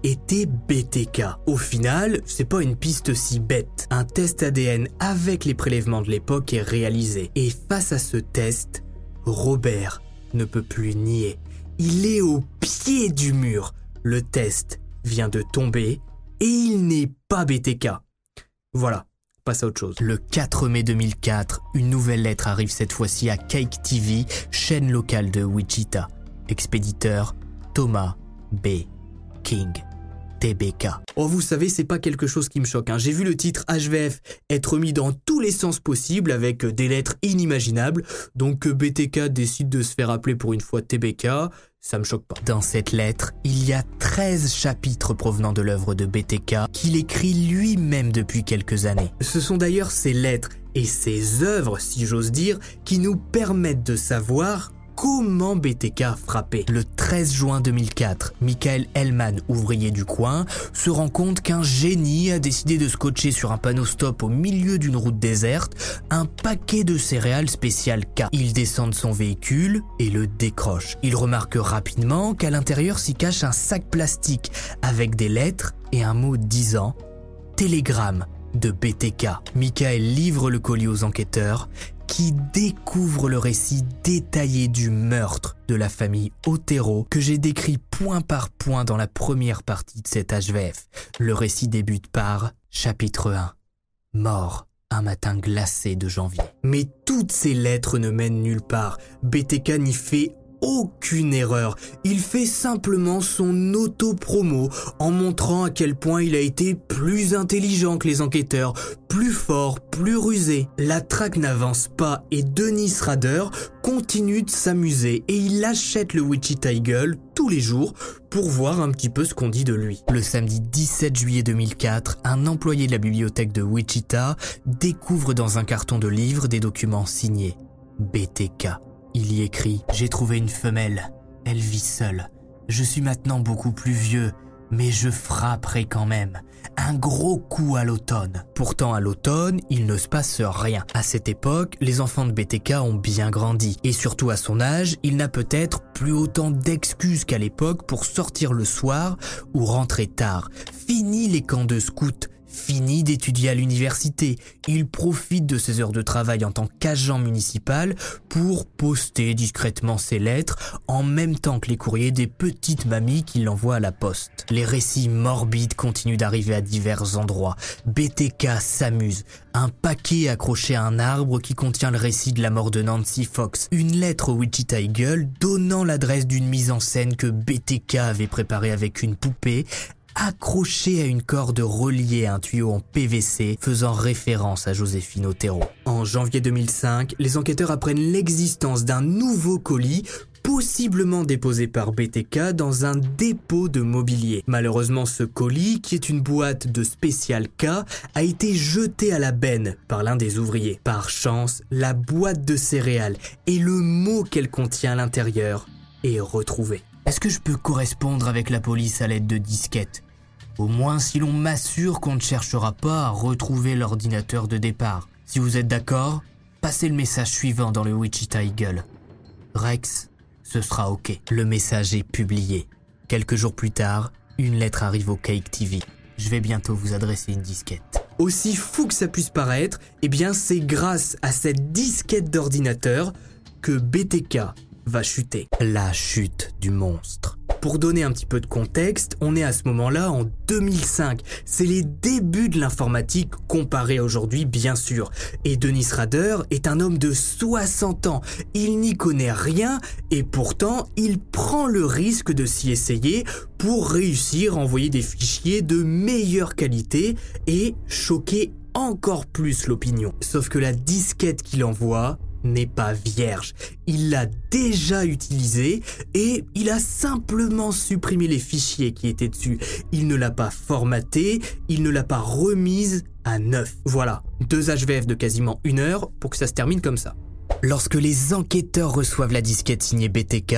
était BTK. Au final, c'est pas une piste si bête. Un test ADN avec les prélèvements de l'époque est réalisé. Et face à ce test, Robert ne peut plus nier. Il est au pied du mur. Le test vient de tomber et il n'est pas BTK. Voilà, passe à autre chose. Le 4 mai 2004, une nouvelle lettre arrive cette fois-ci à Cake TV, chaîne locale de Wichita. Expéditeur Thomas B. King. TBK. Oh, vous savez, c'est pas quelque chose qui me choque. Hein. J'ai vu le titre HVF être mis dans tous les sens possibles avec des lettres inimaginables. Donc BTK décide de se faire appeler pour une fois TBK, ça me choque pas. Dans cette lettre, il y a 13 chapitres provenant de l'œuvre de BTK qu'il écrit lui-même depuis quelques années. Ce sont d'ailleurs ces lettres et ces œuvres, si j'ose dire, qui nous permettent de savoir comment BTK frappait. Le 13 juin 2004, Michael Hellman, ouvrier du coin, se rend compte qu'un génie a décidé de scotcher sur un panneau stop au milieu d'une route déserte un paquet de céréales spéciales K. Il descend de son véhicule et le décroche. Il remarque rapidement qu'à l'intérieur s'y cache un sac plastique avec des lettres et un mot disant Télégramme de BTK. Michael livre le colis aux enquêteurs qui découvre le récit détaillé du meurtre de la famille Otero que j'ai décrit point par point dans la première partie de cet HVF. Le récit débute par chapitre 1. Mort un matin glacé de janvier. Mais toutes ces lettres ne mènent nulle part. BTK n'y fait aucune erreur. Il fait simplement son auto-promo en montrant à quel point il a été plus intelligent que les enquêteurs, plus fort, plus rusé. La traque n'avance pas et Denis Rader continue de s'amuser et il achète le Wichita Eagle tous les jours pour voir un petit peu ce qu'on dit de lui. Le samedi 17 juillet 2004, un employé de la bibliothèque de Wichita découvre dans un carton de livres des documents signés BTK. Il y écrit ⁇ J'ai trouvé une femelle. Elle vit seule. Je suis maintenant beaucoup plus vieux, mais je frapperai quand même. Un gros coup à l'automne. Pourtant, à l'automne, il ne se passe rien. À cette époque, les enfants de BTK ont bien grandi. Et surtout à son âge, il n'a peut-être plus autant d'excuses qu'à l'époque pour sortir le soir ou rentrer tard. Fini les camps de scouts. Fini d'étudier à l'université, il profite de ses heures de travail en tant qu'agent municipal pour poster discrètement ses lettres en même temps que les courriers des petites mamies qu'il envoie à la poste. Les récits morbides continuent d'arriver à divers endroits. BTK s'amuse. Un paquet accroché à un arbre qui contient le récit de la mort de Nancy Fox. Une lettre au Wichita Eagle donnant l'adresse d'une mise en scène que BTK avait préparée avec une poupée accroché à une corde reliée à un tuyau en PVC faisant référence à Joséphine Otero. En janvier 2005, les enquêteurs apprennent l'existence d'un nouveau colis possiblement déposé par BTK dans un dépôt de mobilier. Malheureusement, ce colis, qui est une boîte de spécial K, a été jeté à la benne par l'un des ouvriers. Par chance, la boîte de céréales et le mot qu'elle contient à l'intérieur est retrouvé. Est-ce que je peux correspondre avec la police à l'aide de disquettes? Au moins si l'on m'assure qu'on ne cherchera pas à retrouver l'ordinateur de départ. Si vous êtes d'accord, passez le message suivant dans le Wichita Eagle. Rex, ce sera ok. Le message est publié. Quelques jours plus tard, une lettre arrive au Cake TV. Je vais bientôt vous adresser une disquette. Aussi fou que ça puisse paraître, eh bien c'est grâce à cette disquette d'ordinateur que BTK va chuter. La chute du monstre. Pour donner un petit peu de contexte, on est à ce moment-là en 2005. C'est les débuts de l'informatique comparé à aujourd'hui, bien sûr. Et Denis Rader est un homme de 60 ans. Il n'y connaît rien et pourtant il prend le risque de s'y essayer pour réussir à envoyer des fichiers de meilleure qualité et choquer encore plus l'opinion. Sauf que la disquette qu'il envoie n'est pas vierge. Il l'a déjà utilisé et il a simplement supprimé les fichiers qui étaient dessus. Il ne l'a pas formaté, il ne l'a pas remise à neuf. Voilà, deux HVF de quasiment une heure pour que ça se termine comme ça. Lorsque les enquêteurs reçoivent la disquette signée BTK,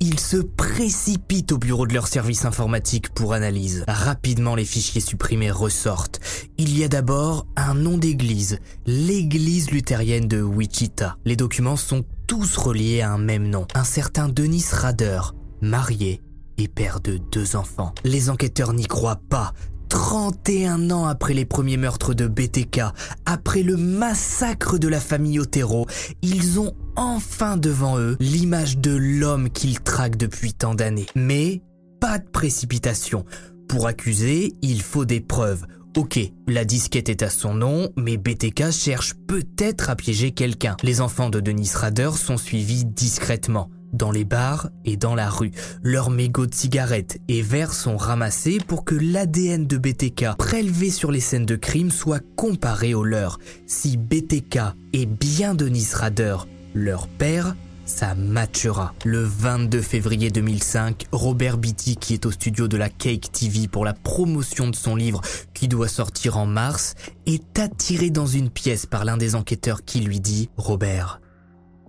ils se précipitent au bureau de leur service informatique pour analyse. Rapidement, les fichiers supprimés ressortent. Il y a d'abord un nom d'église, l'église luthérienne de Wichita. Les documents sont tous reliés à un même nom, un certain Denis Rader, marié et père de deux enfants. Les enquêteurs n'y croient pas, 31 ans après les premiers meurtres de BTK, après le massacre de la famille Otero, ils ont enfin devant eux l'image de l'homme qu'ils traquent depuis tant d'années. Mais pas de précipitation. Pour accuser, il faut des preuves. Ok, la disquette est à son nom, mais BTK cherche peut-être à piéger quelqu'un. Les enfants de Denis Rader sont suivis discrètement dans les bars et dans la rue. Leurs mégots de cigarettes et verres sont ramassés pour que l'ADN de BTK prélevé sur les scènes de crime soit comparé au leur. Si BTK est bien Denis Rader, leur père, ça matchera. Le 22 février 2005, Robert Beatty, qui est au studio de la Cake TV pour la promotion de son livre qui doit sortir en mars, est attiré dans une pièce par l'un des enquêteurs qui lui dit ⁇ Robert,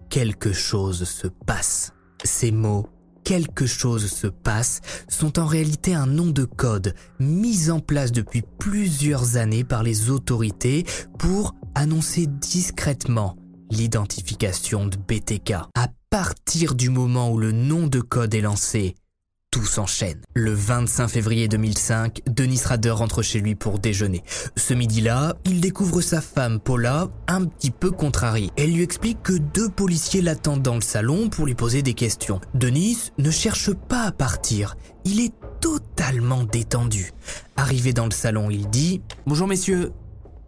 quelque chose se passe ⁇ ces mots quelque chose se passe sont en réalité un nom de code mis en place depuis plusieurs années par les autorités pour annoncer discrètement l'identification de BTK. À partir du moment où le nom de code est lancé, tout s'enchaîne. Le 25 février 2005, Denis Rader rentre chez lui pour déjeuner. Ce midi-là, il découvre sa femme, Paula, un petit peu contrariée. Elle lui explique que deux policiers l'attendent dans le salon pour lui poser des questions. Denis ne cherche pas à partir. Il est totalement détendu. Arrivé dans le salon, il dit ⁇ Bonjour messieurs,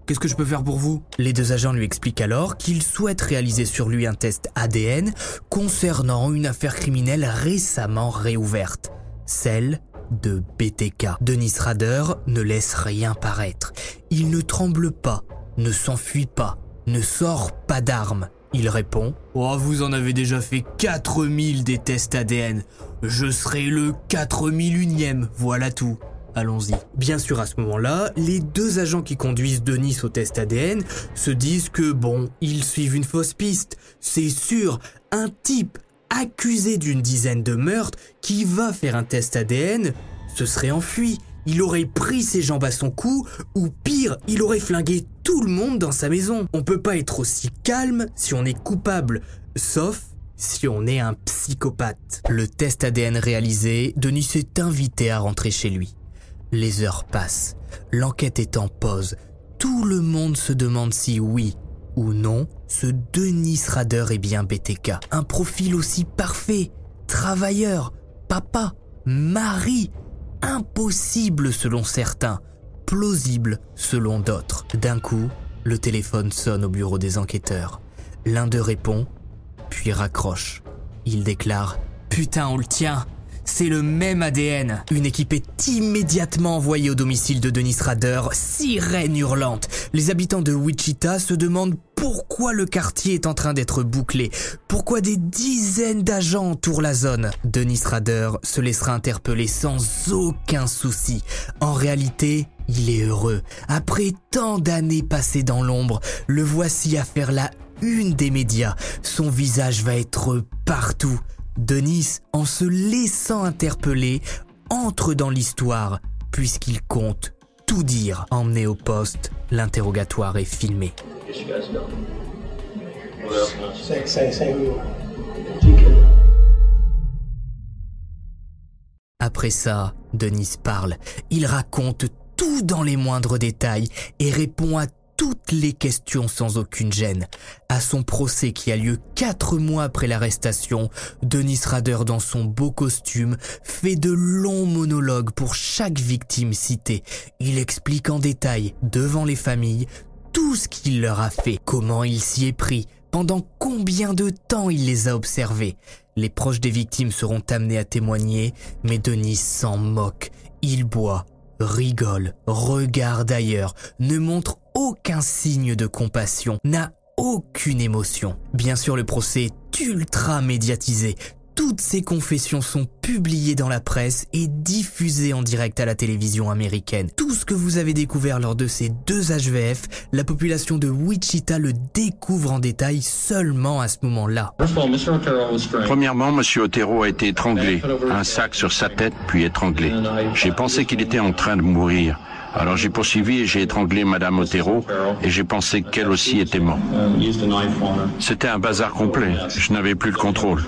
Qu'est-ce que je peux faire pour vous? Les deux agents lui expliquent alors qu'ils souhaitent réaliser sur lui un test ADN concernant une affaire criminelle récemment réouverte celle de BTK. Denis Rader ne laisse rien paraître. Il ne tremble pas, ne s'enfuit pas, ne sort pas d'armes. Il répond Oh, vous en avez déjà fait 4000 des tests ADN. Je serai le 4001ème, voilà tout. Allons-y. Bien sûr, à ce moment-là, les deux agents qui conduisent Denis au test ADN se disent que bon, ils suivent une fausse piste. C'est sûr, un type accusé d'une dizaine de meurtres qui va faire un test ADN se serait enfui. Il aurait pris ses jambes à son cou, ou pire, il aurait flingué tout le monde dans sa maison. On peut pas être aussi calme si on est coupable, sauf si on est un psychopathe. Le test ADN réalisé, Denis est invité à rentrer chez lui. Les heures passent, l'enquête est en pause. Tout le monde se demande si oui, ou non, ce Denis Rader est bien BTK. Un profil aussi parfait, travailleur, papa, mari, impossible selon certains, plausible selon d'autres. D'un coup, le téléphone sonne au bureau des enquêteurs. L'un d'eux répond, puis raccroche. Il déclare ⁇ Putain, on le tient c'est le même ADN. Une équipe est immédiatement envoyée au domicile de Denis Rader, sirène hurlante. Les habitants de Wichita se demandent pourquoi le quartier est en train d'être bouclé, pourquoi des dizaines d'agents entourent la zone? Denis Rader se laissera interpeller sans aucun souci. En réalité, il est heureux. Après tant d'années passées dans l'ombre, le voici à faire la une des médias. Son visage va être partout. Denis, en se laissant interpeller, entre dans l'histoire puisqu'il compte tout dire. Emmené au poste, l'interrogatoire est filmé. Après ça, Denis parle. Il raconte tout dans les moindres détails et répond à toutes les questions sans aucune gêne. À son procès qui a lieu quatre mois après l'arrestation, Denis Rader dans son beau costume fait de longs monologues pour chaque victime citée. Il explique en détail, devant les familles, tout ce qu'il leur a fait, comment il s'y est pris, pendant combien de temps il les a observés. Les proches des victimes seront amenés à témoigner, mais Denis s'en moque. Il boit, rigole, regarde ailleurs, ne montre aucun signe de compassion, n'a aucune émotion. Bien sûr, le procès est ultra médiatisé. Toutes ces confessions sont publiées dans la presse et diffusées en direct à la télévision américaine. Tout ce que vous avez découvert lors de ces deux HVF, la population de Wichita le découvre en détail seulement à ce moment-là. Premièrement, M. Otero a été étranglé. Un sac sur sa tête, puis étranglé. J'ai pensé qu'il était en train de mourir. Alors j'ai poursuivi et j'ai étranglé Madame Otero et j'ai pensé qu'elle aussi était morte. C'était un bazar complet. Je n'avais plus le contrôle.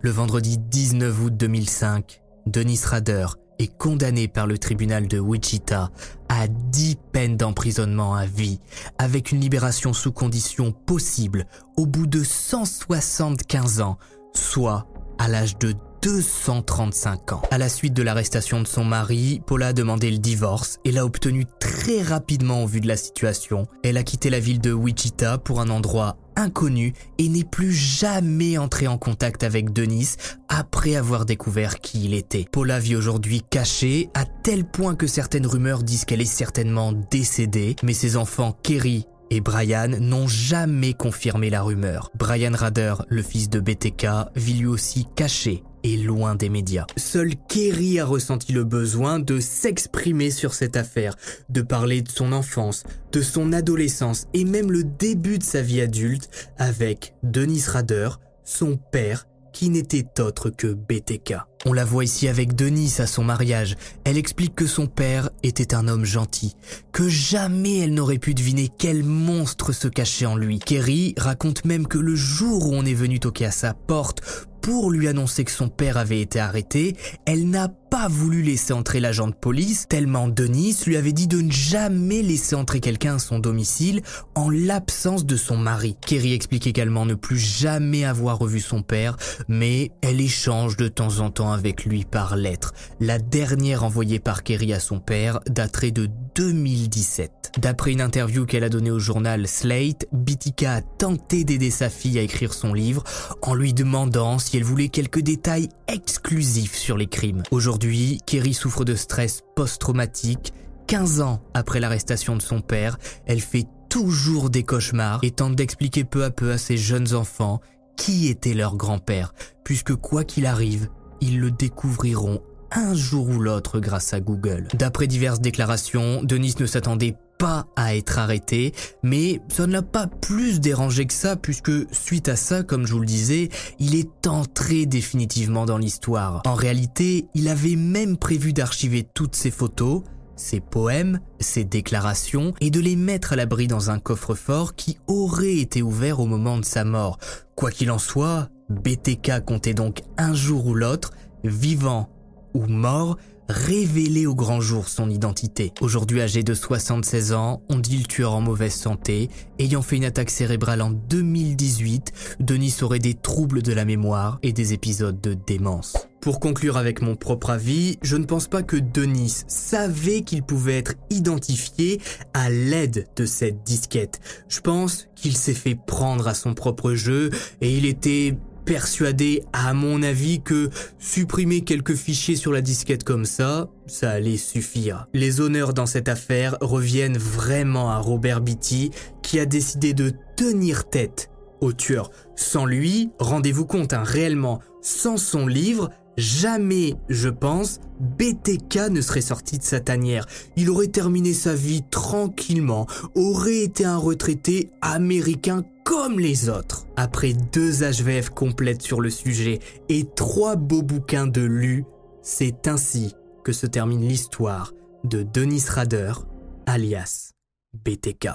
Le vendredi 19 août 2005, Denis Rader est condamné par le tribunal de Wichita à 10 peines d'emprisonnement à vie, avec une libération sous conditions possible au bout de 175 ans, soit à l'âge de 235 ans. À la suite de l'arrestation de son mari, Paula a demandé le divorce et l'a obtenu très rapidement au vu de la situation. Elle a quitté la ville de Wichita pour un endroit inconnu et n'est plus jamais entrée en contact avec Denis après avoir découvert qui il était. Paula vit aujourd'hui cachée à tel point que certaines rumeurs disent qu'elle est certainement décédée, mais ses enfants Kerry et Brian n'ont jamais confirmé la rumeur. Brian Rader, le fils de BTK, vit lui aussi caché et loin des médias. Seul Kerry a ressenti le besoin de s'exprimer sur cette affaire, de parler de son enfance, de son adolescence et même le début de sa vie adulte avec Denis Rader, son père qui n'était autre que BTK. On la voit ici avec Denis à son mariage. Elle explique que son père était un homme gentil, que jamais elle n'aurait pu deviner quel monstre se cachait en lui. Kerry raconte même que le jour où on est venu toquer à sa porte pour lui annoncer que son père avait été arrêté, elle n'a pas voulu laisser entrer l'agent de police, tellement Denis lui avait dit de ne jamais laisser entrer quelqu'un à son domicile en l'absence de son mari. Kerry explique également ne plus jamais avoir revu son père, mais elle échange de temps en temps avec lui par lettre. La dernière envoyée par Kerry à son père daterait de 2017. D'après une interview qu'elle a donnée au journal Slate, Bitika a tenté d'aider sa fille à écrire son livre en lui demandant si elle voulait quelques détails exclusifs sur les crimes. Aujourd'hui, Kerry souffre de stress post-traumatique. 15 ans après l'arrestation de son père, elle fait toujours des cauchemars et tente d'expliquer peu à peu à ses jeunes enfants qui était leur grand-père, puisque quoi qu'il arrive, ils le découvriront un jour ou l'autre grâce à Google. D'après diverses déclarations, Denis ne s'attendait pas à être arrêté, mais ça ne l'a pas plus dérangé que ça puisque suite à ça, comme je vous le disais, il est entré définitivement dans l'histoire. En réalité, il avait même prévu d'archiver toutes ses photos, ses poèmes, ses déclarations et de les mettre à l'abri dans un coffre-fort qui aurait été ouvert au moment de sa mort. Quoi qu'il en soit, BTK comptait donc un jour ou l'autre, vivant ou mort, révéler au grand jour son identité. Aujourd'hui âgé de 76 ans, on dit le tueur en mauvaise santé. Ayant fait une attaque cérébrale en 2018, Denis aurait des troubles de la mémoire et des épisodes de démence. Pour conclure avec mon propre avis, je ne pense pas que Denis savait qu'il pouvait être identifié à l'aide de cette disquette. Je pense qu'il s'est fait prendre à son propre jeu et il était persuadé, à mon avis, que supprimer quelques fichiers sur la disquette comme ça, ça allait suffire. Les honneurs dans cette affaire reviennent vraiment à Robert Beatty, qui a décidé de tenir tête au tueur. Sans lui, rendez-vous compte, hein, réellement, sans son livre, Jamais, je pense, BTK ne serait sorti de sa tanière. Il aurait terminé sa vie tranquillement, aurait été un retraité américain comme les autres. Après deux HVF complètes sur le sujet et trois beaux bouquins de lus, c'est ainsi que se termine l'histoire de Denis Rader, alias BTK.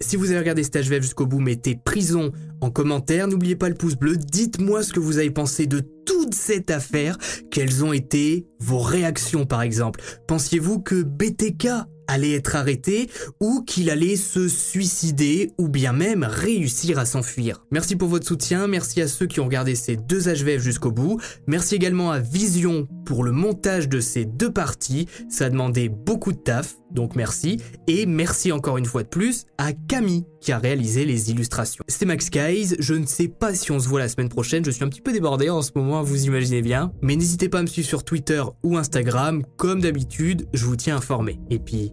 Si vous avez regardé cet HVF jusqu'au bout, mettez prison en commentaire. N'oubliez pas le pouce bleu. Dites-moi ce que vous avez pensé de toute cette affaire. Quelles ont été vos réactions par exemple? Pensiez-vous que BTK allait être arrêté ou qu'il allait se suicider ou bien même réussir à s'enfuir. Merci pour votre soutien, merci à ceux qui ont regardé ces deux HVF jusqu'au bout, merci également à Vision pour le montage de ces deux parties, ça a demandé beaucoup de taf, donc merci, et merci encore une fois de plus à Camille qui a réalisé les illustrations. C'est Max Guys, je ne sais pas si on se voit la semaine prochaine, je suis un petit peu débordé en ce moment, vous imaginez bien, mais n'hésitez pas à me suivre sur Twitter ou Instagram, comme d'habitude, je vous tiens informé. Et puis,